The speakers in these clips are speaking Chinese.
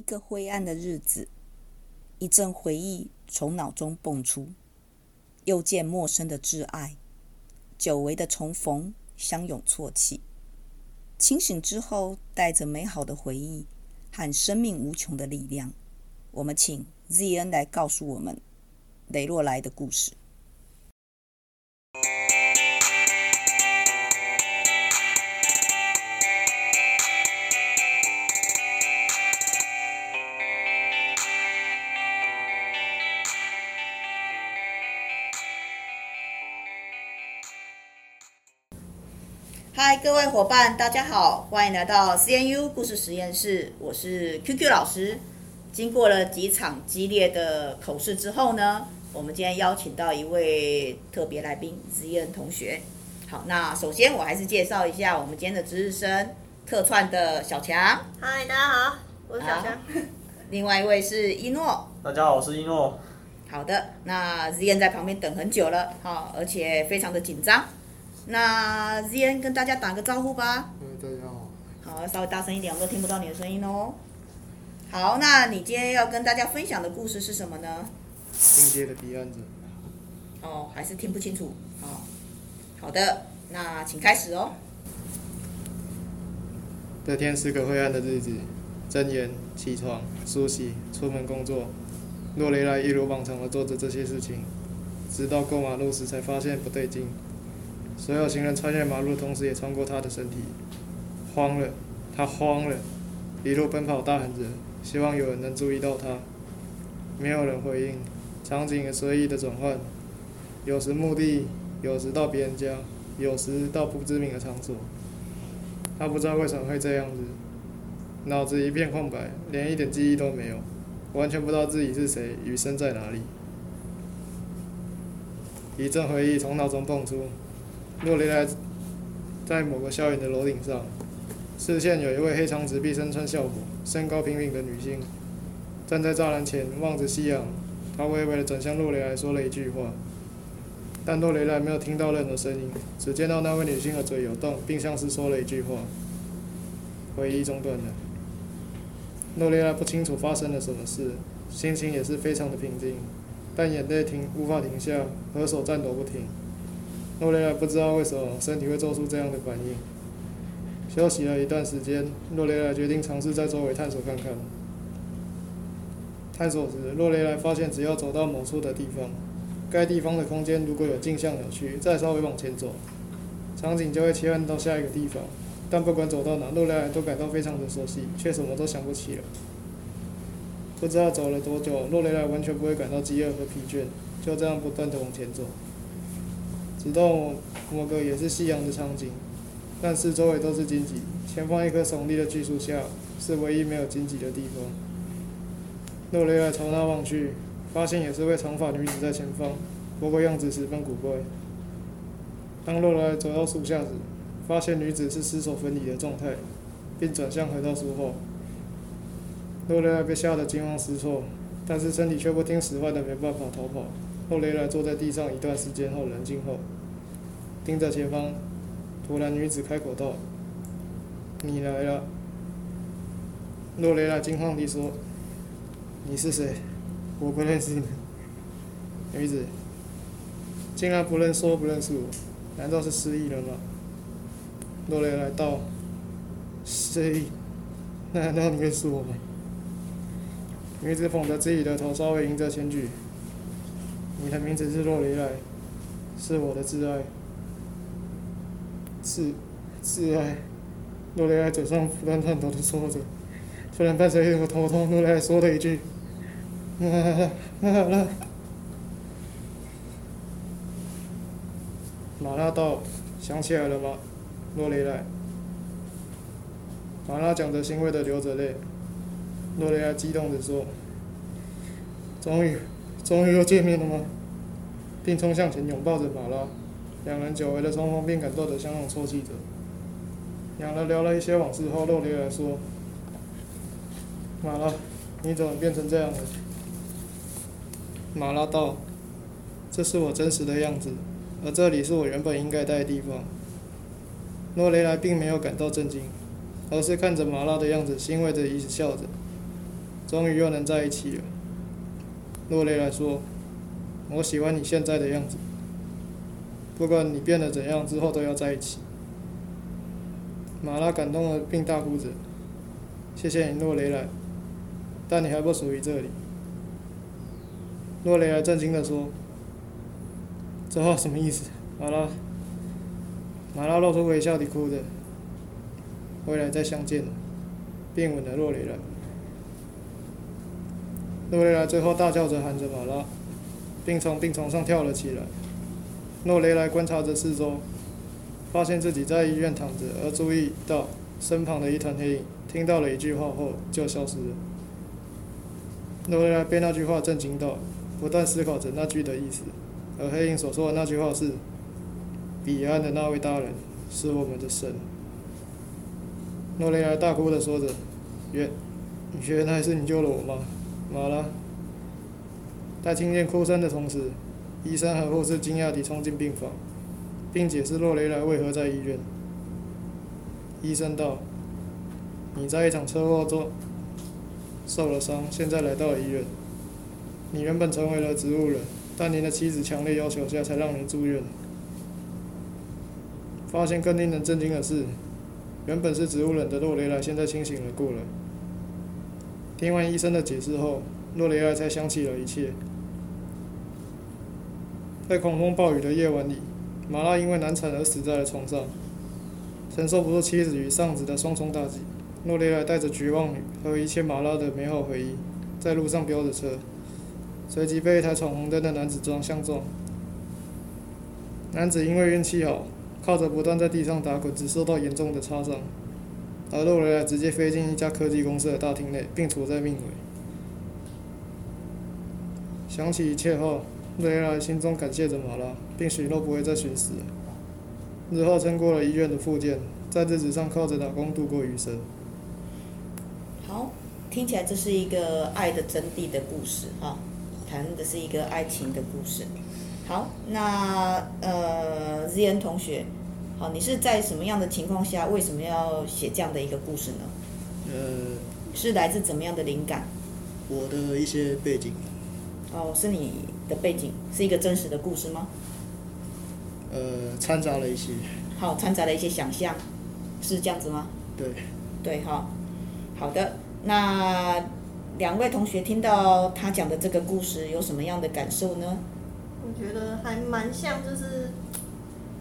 一个灰暗的日子，一阵回忆从脑中蹦出，又见陌生的挚爱，久违的重逢，相拥啜泣。清醒之后，带着美好的回忆和生命无穷的力量，我们请 ZN 来告诉我们雷洛莱的故事。各位伙伴，大家好，欢迎来到 CNU 故事实验室。我是 QQ 老师。经过了几场激烈的口试之后呢，我们今天邀请到一位特别来宾 ZN 同学。好，那首先我还是介绍一下我们今天的值日生客串的小强。嗨，大家好，我是小强。另外一位是一诺。大家好，我是一诺。好的，那 ZN 在旁边等很久了，好，而且非常的紧张。那 ZN 跟大家打个招呼吧。嗯，大家好。好，稍微大声一点，我都听不到你的声音哦。好，那你今天要跟大家分享的故事是什么呢？境界的彼岸者。哦，还是听不清楚。好，好的，那请开始哦。这天是个灰暗的日子，睁眼、起床、梳洗、出门工作，洛雷莱一如往常的做着这些事情，直到过马路时才发现不对劲。所有行人穿越马路，同时也穿过他的身体，慌了，他慌了，一路奔跑，大喊着，希望有人能注意到他。没有人回应，场景也随意的转换，有时墓地，有时到别人家，有时到不知名的场所。他不知道为什么会这样子，脑子一片空白，连一点记忆都没有，完全不知道自己是谁余生在哪里。一阵回忆从脑中蹦出。诺雷莱在某个校园的楼顶上，视线有一位黑长直、毕生穿校服、身高平平的女性，站在栅栏前望着夕阳。她微微的转向洛雷莱，说了一句话，但洛雷莱没有听到任何声音，只见到那位女性的嘴有动，并像是说了一句话。回忆中断了。洛雷莱不清楚发生了什么事，心情也是非常的平静，但眼泪停无法停下，和手颤抖不停。洛雷莱不知道为什么身体会做出这样的反应。休息了一段时间，洛雷莱决定尝试在周围探索看看。探索时，洛雷莱发现只要走到某处的地方，该地方的空间如果有镜像扭曲，再稍微往前走，场景就会切换到下一个地方。但不管走到哪，洛雷莱都感到非常的熟悉，却什么都想不起了。不知道走了多久，洛雷莱完全不会感到饥饿和疲倦，就这样不断的往前走。直到某个也是夕阳的场景，但是周围都是荆棘，前方一棵耸立的巨树下是唯一没有荆棘的地方。洛雷尔朝那望去，发现也是位长发女子在前方，不过样子十分古怪。当洛雷尔走到树下时，发现女子是尸首分离的状态，并转向回到树后。洛雷尔被吓得惊慌失措，但是身体却不听使唤的没办法逃跑。洛雷莱坐在地上一段时间后，冷静后，盯着前方。突然，女子开口道：“你来了。”洛雷莱惊慌地说：“你是谁？我不认识你。”女子竟然不认说不认识我，难道是失忆了吗？洛雷莱道：“失忆？那难道你认识我吗？”女子捧着自己的头，稍微迎着前举。你的名字是洛雷莱，是我的挚爱，挚挚爱。洛雷莱嘴上不断颤抖的说着，突然伴随一个头痛，洛雷莱说了一句：“马拉，马拉。”马拉道，想起来了吗？洛雷莱。马拉讲着，欣慰的流着泪。洛雷莱激动的说：“终于。”终于又见面了吗？并冲向前拥抱着马拉，两人久违的重逢并感动的相拥啜泣着。两人聊了一些往事后，洛雷莱说：“马拉，你怎么变成这样了？”马拉道：“这是我真实的样子，而这里是我原本应该待的地方。”洛雷莱并没有感到震惊，而是看着马拉的样子，欣慰的一直笑着。终于又能在一起了。洛雷来说：“我喜欢你现在的样子，不管你变得怎样，之后都要在一起。”马拉感动了，并大哭着：“谢谢你，洛雷来，但你还不属于这里。”洛雷来震惊地说：“这话什么意思？”马拉，马拉露出微笑地哭着：“未来再相见。”并吻了洛雷来。诺雷莱最后大叫着喊着马拉，并从病床上跳了起来。诺雷莱观察着四周，发现自己在医院躺着，而注意到身旁的一团黑影。听到了一句话后，就消失了。诺雷莱被那句话震惊到，不断思考着那句的意思。而黑影所说的那句话是：“彼岸的那位大人是我们的神。”诺雷莱大哭的说着：“原，原来是你救了我吗？”马拉，在听见哭声的同时，医生和护士惊讶地冲进病房，并解释洛雷莱为何在医院。医生道：“你在一场车祸中受了伤，现在来到了医院。你原本成为了植物人，但您的妻子强烈要求下才让您住院。发现更令人震惊的是，原本是植物人的洛雷莱现在清醒了过来。”听完医生的解释后，诺雷尔才想起了一切。在狂风暴雨的夜晚里，马拉因为难产而死在了床上，承受不住妻子与丧子的双重打击。诺雷尔带着绝望和一切马拉的美好回忆，在路上飙着车，随即被一台闯红灯的男子撞相撞。男子因为运气好，靠着不断在地上打滚，只受到严重的擦伤。而洛雷莱直接飞进一家科技公司的大厅内，并处在命危。想起一切后，洛雷莱心中感谢着马拉，并许诺不会再寻死。日后撑过了医院的复健，在日子上靠着打工度过余生。好，听起来这是一个爱的真谛的故事哈，谈的是一个爱情的故事。好，那呃，ZN 同学。好，你是在什么样的情况下，为什么要写这样的一个故事呢？呃，是来自怎么样的灵感？我的一些背景。哦，是你的背景，是一个真实的故事吗？呃，掺杂了一些。好，掺杂了一些想象，是这样子吗？对。对，好，好的。那两位同学听到他讲的这个故事，有什么样的感受呢？我觉得还蛮像，就是。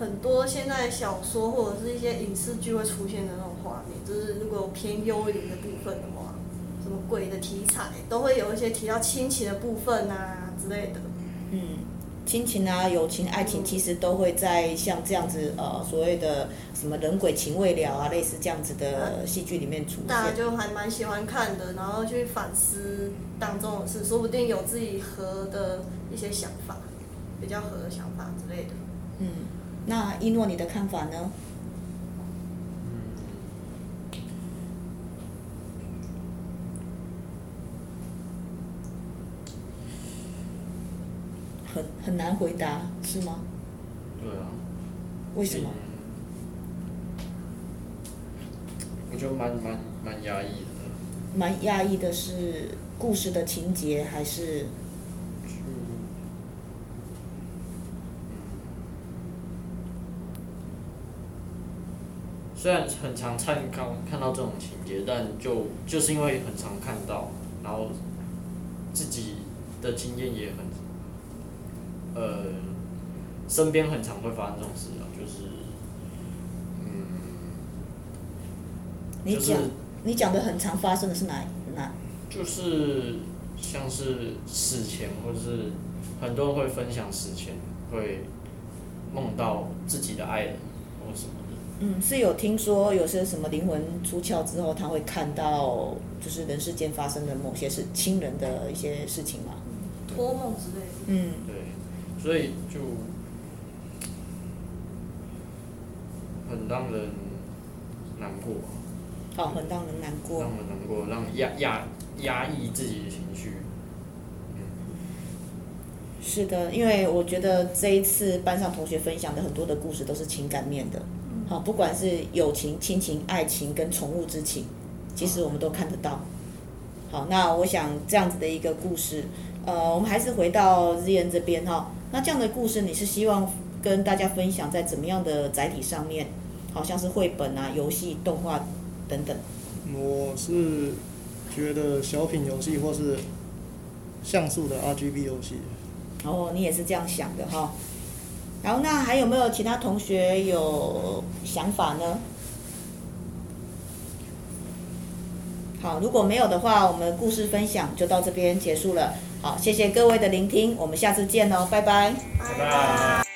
很多现在小说或者是一些影视剧会出现的那种画面，就是如果有偏幽灵的部分的话，什么鬼的题材，都会有一些提到亲情的部分啊之类的。嗯，亲情啊、友情、爱情，其实都会在像这样子呃所谓的什么人鬼情未了啊，类似这样子的戏剧里面出现。大家就还蛮喜欢看的，然后去反思当中的事，说不定有自己合的一些想法，比较合的想法之类的。嗯。那一诺，你的看法呢？很很难回答，是吗？对啊。为什么？我觉得蛮蛮蛮压抑的。蛮压抑的是故事的情节还是？虽然很常看看看到这种情节，但就就是因为很常看到，然后自己的经验也很，呃，身边很常会发生这种事啊，就是，嗯，你讲你讲的很常发生的是哪哪？就是像是死前，或者是很多人会分享死前会梦到自己的爱人或什么。嗯，是有听说有些什么灵魂出窍之后，他会看到就是人世间发生的某些事亲人的一些事情嘛，托梦之类的。嗯，对，所以就很让人难过。哦，很让人难过。让人难过，让压压压抑自己的情绪。嗯。是的，因为我觉得这一次班上同学分享的很多的故事都是情感面的。好，不管是友情、亲情、爱情跟宠物之情，其实我们都看得到。好，那我想这样子的一个故事，呃，我们还是回到 ZN 这边哈。那这样的故事，你是希望跟大家分享在怎么样的载体上面？好像是绘本啊、游戏、动画等等。我是觉得小品游戏或是像素的 RGB 游戏。哦，你也是这样想的哈。然后，那还有没有其他同学有想法呢？好，如果没有的话，我们故事分享就到这边结束了。好，谢谢各位的聆听，我们下次见哦，拜拜。拜拜。